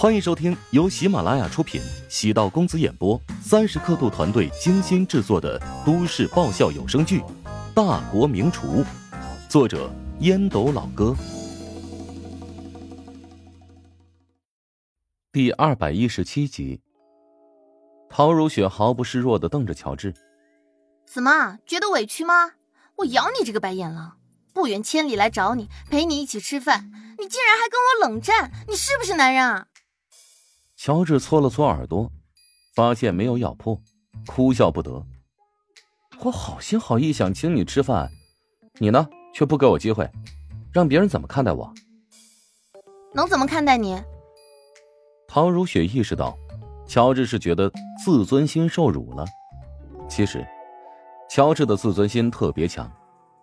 欢迎收听由喜马拉雅出品、喜道公子演播、三十刻度团队精心制作的都市爆笑有声剧《大国名厨》，作者烟斗老哥，第二百一十七集。陶如雪毫不示弱的瞪着乔治：“怎么觉得委屈吗？我咬你这个白眼狼！不远千里来找你，陪你一起吃饭，你竟然还跟我冷战，你是不是男人啊？”乔治搓了搓耳朵，发现没有咬破，哭笑不得。我好心好意想请你吃饭，你呢却不给我机会，让别人怎么看待我？能怎么看待你？唐如雪意识到。乔治是觉得自尊心受辱了。其实，乔治的自尊心特别强，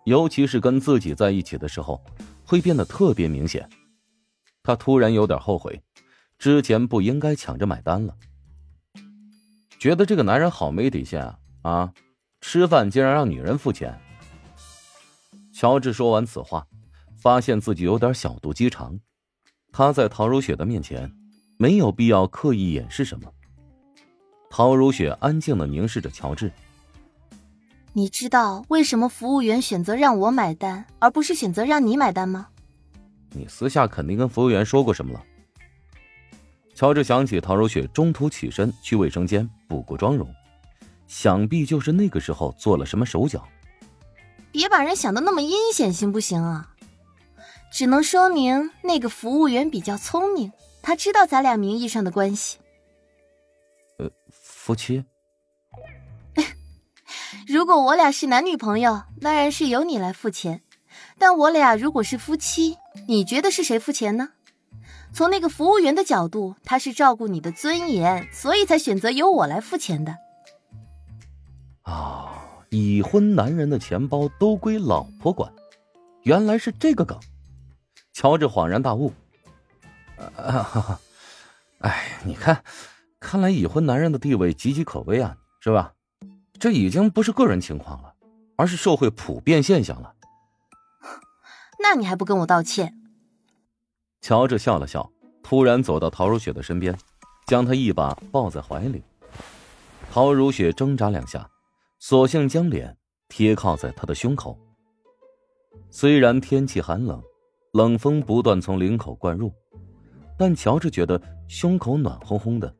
尤其是跟自己在一起的时候，会变得特别明显。他突然有点后悔，之前不应该抢着买单了。觉得这个男人好没底线啊！啊，吃饭竟然让女人付钱。乔治说完此话，发现自己有点小肚鸡肠。他在陶如雪的面前，没有必要刻意掩饰什么。陶如雪安静的凝视着乔治。你知道为什么服务员选择让我买单，而不是选择让你买单吗？你私下肯定跟服务员说过什么了。乔治想起陶如雪中途起身去卫生间补过妆容，想必就是那个时候做了什么手脚。别把人想的那么阴险，行不行啊？只能说明那个服务员比较聪明，他知道咱俩名义上的关系。呃夫妻，如果我俩是男女朋友，当然是由你来付钱。但我俩如果是夫妻，你觉得是谁付钱呢？从那个服务员的角度，他是照顾你的尊严，所以才选择由我来付钱的。啊，已婚男人的钱包都归老婆管，原来是这个梗。乔治恍然大悟。啊，哎，你看。看来已婚男人的地位岌岌可危啊，是吧？这已经不是个人情况了，而是社会普遍现象了。那你还不跟我道歉？乔治笑了笑，突然走到陶如雪的身边，将她一把抱在怀里。陶如雪挣扎两下，索性将脸贴靠在他的胸口。虽然天气寒冷，冷风不断从领口灌入，但乔治觉得胸口暖烘烘的。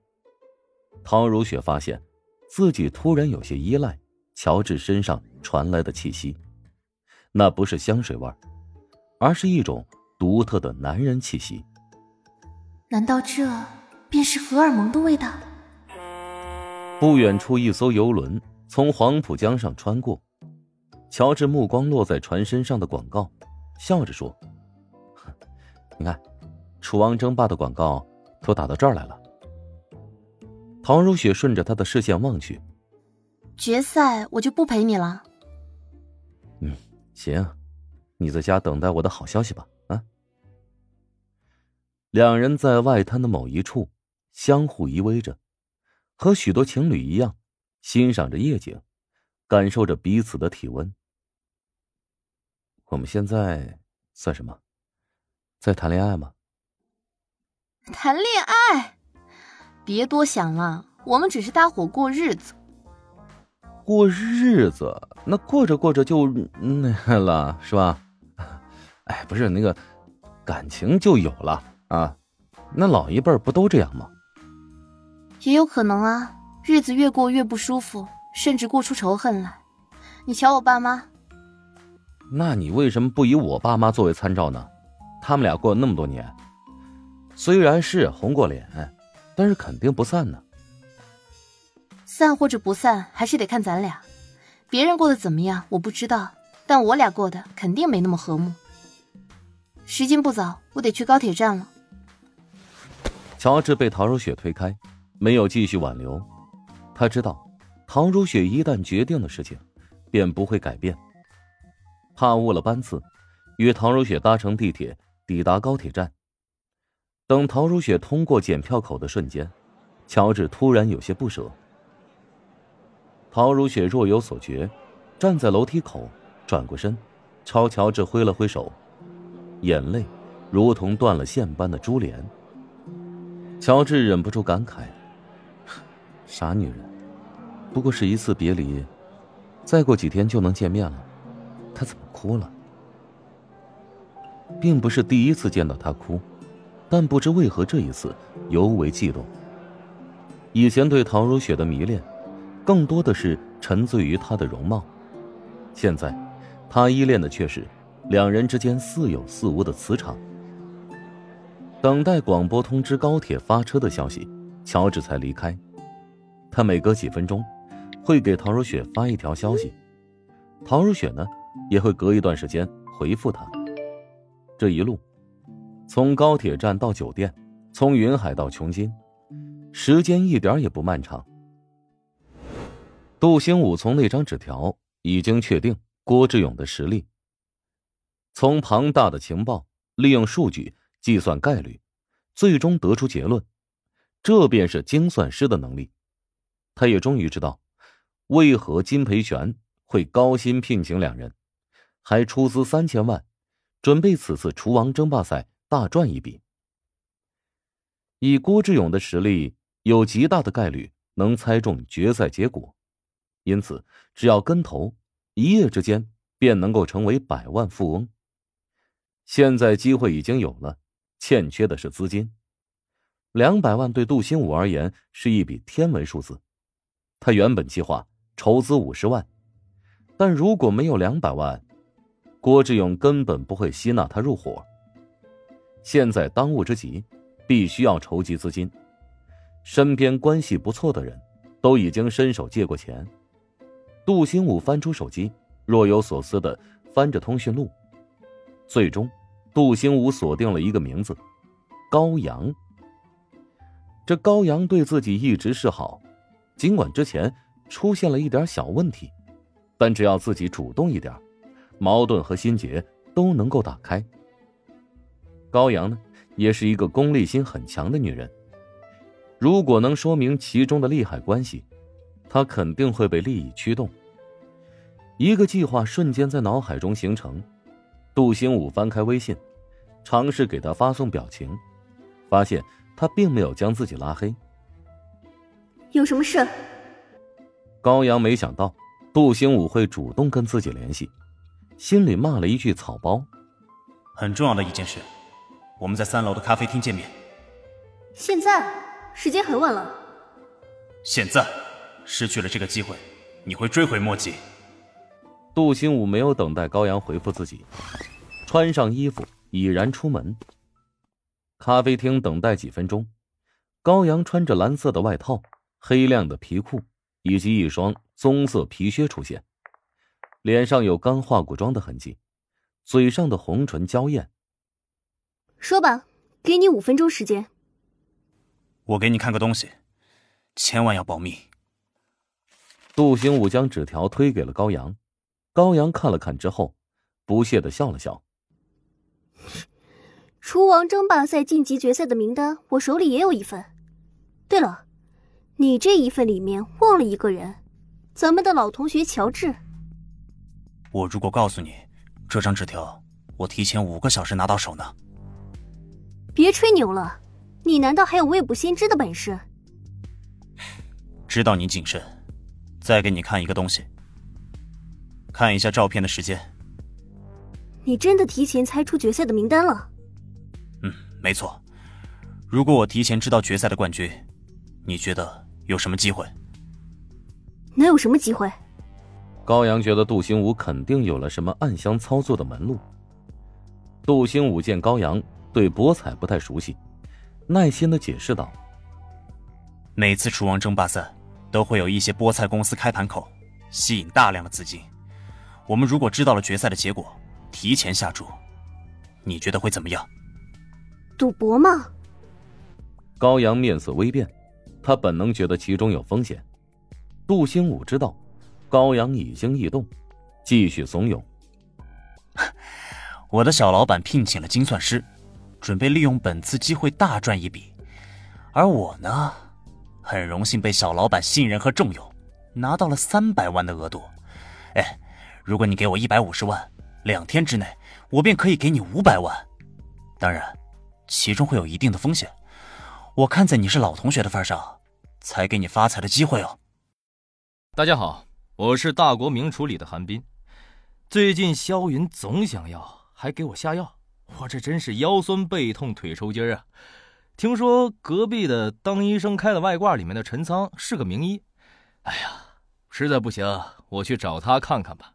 陶如雪发现，自己突然有些依赖乔治身上传来的气息，那不是香水味而是一种独特的男人气息。难道这便是荷尔蒙的味道？不远处，一艘游轮从黄浦江上穿过，乔治目光落在船身上的广告，笑着说：“你看，楚王争霸的广告都打到这儿来了。”陶如雪顺着他的视线望去，决赛我就不陪你了。嗯，行，你在家等待我的好消息吧。啊，两人在外滩的某一处相互依偎着，和许多情侣一样，欣赏着夜景，感受着彼此的体温。我们现在算什么？在谈恋爱吗？谈恋爱。别多想了，我们只是搭伙过日子。过日子，那过着过着就那了，是吧？哎，不是那个感情就有了啊？那老一辈不都这样吗？也有可能啊，日子越过越不舒服，甚至过出仇恨来。你瞧我爸妈。那你为什么不以我爸妈作为参照呢？他们俩过了那么多年，虽然是红过脸。但是肯定不散呢。散或者不散，还是得看咱俩。别人过得怎么样，我不知道，但我俩过得肯定没那么和睦。时间不早，我得去高铁站了。乔治被陶如雪推开，没有继续挽留。他知道，陶如雪一旦决定的事情，便不会改变。怕误了班次，与陶如雪搭乘地铁抵达高铁站。等陶如雪通过检票口的瞬间，乔治突然有些不舍。陶如雪若有所觉，站在楼梯口，转过身，朝乔治挥了挥手，眼泪如同断了线般的珠帘。乔治忍不住感慨：“傻女人，不过是一次别离，再过几天就能见面了，她怎么哭了？并不是第一次见到她哭，但不知为何这一次尤为悸动。以前对陶如雪的迷恋，更多的是沉醉于她的容貌，现在，他依恋的却是两人之间似有似无的磁场。”等待广播通知高铁发车的消息，乔治才离开。他每隔几分钟会给陶如雪发一条消息，陶如雪呢也会隔一段时间回复他。这一路，从高铁站到酒店，从云海到琼金，时间一点也不漫长。杜兴武从那张纸条已经确定郭志勇的实力，从庞大的情报，利用数据。计算概率，最终得出结论，这便是精算师的能力。他也终于知道，为何金培全会高薪聘请两人，还出资三千万，准备此次厨王争霸赛大赚一笔。以郭志勇的实力，有极大的概率能猜中决赛结果，因此只要跟投，一夜之间便能够成为百万富翁。现在机会已经有了。欠缺的是资金，两百万对杜兴武而言是一笔天文数字。他原本计划筹资五十万，但如果没有两百万，郭志勇根本不会吸纳他入伙。现在当务之急，必须要筹集资金。身边关系不错的人，都已经伸手借过钱。杜兴武翻出手机，若有所思的翻着通讯录，最终。杜兴武锁定了一个名字，高阳。这高阳对自己一直是好，尽管之前出现了一点小问题，但只要自己主动一点，矛盾和心结都能够打开。高阳呢，也是一个功利心很强的女人，如果能说明其中的利害关系，她肯定会被利益驱动。一个计划瞬间在脑海中形成。杜兴武翻开微信。尝试给他发送表情，发现他并没有将自己拉黑。有什么事？高阳没想到杜兴武会主动跟自己联系，心里骂了一句草包。很重要的一件事，我们在三楼的咖啡厅见面。现在时间很晚了。现在失去了这个机会，你会追悔莫及。杜兴武没有等待高阳回复自己，穿上衣服。已然出门。咖啡厅等待几分钟，高阳穿着蓝色的外套、黑亮的皮裤以及一双棕色皮靴出现，脸上有刚化过妆的痕迹，嘴上的红唇娇艳。说吧，给你五分钟时间。我给你看个东西，千万要保密。杜兴武将纸条推给了高阳，高阳看了看之后，不屑的笑了笑。厨王争霸赛晋级决赛的名单，我手里也有一份。对了，你这一份里面忘了一个人，咱们的老同学乔治。我如果告诉你这张纸条，我提前五个小时拿到手呢。别吹牛了，你难道还有未卜先知的本事？知道你谨慎，再给你看一个东西，看一下照片的时间。你真的提前猜出决赛的名单了？嗯，没错。如果我提前知道决赛的冠军，你觉得有什么机会？能有什么机会？高阳觉得杜兴武肯定有了什么暗箱操作的门路。杜兴武见高阳对博彩不太熟悉，耐心的解释道：“每次厨王争霸赛都会有一些博彩公司开盘口，吸引大量的资金。我们如果知道了决赛的结果，提前下注，你觉得会怎么样？”赌博吗？高阳面色微变，他本能觉得其中有风险。杜兴武知道高阳已经异动，继续怂恿：“我的小老板聘请了精算师，准备利用本次机会大赚一笔。而我呢，很荣幸被小老板信任和重用，拿到了三百万的额度。哎，如果你给我一百五十万，两天之内我便可以给你五百万。当然。”其中会有一定的风险，我看在你是老同学的份上，才给你发财的机会哦。大家好，我是大国名厨里的韩冰。最近萧云总想要，还给我下药，我这真是腰酸背痛腿抽筋啊！听说隔壁的当医生开的外挂里面的陈仓是个名医，哎呀，实在不行，我去找他看看吧。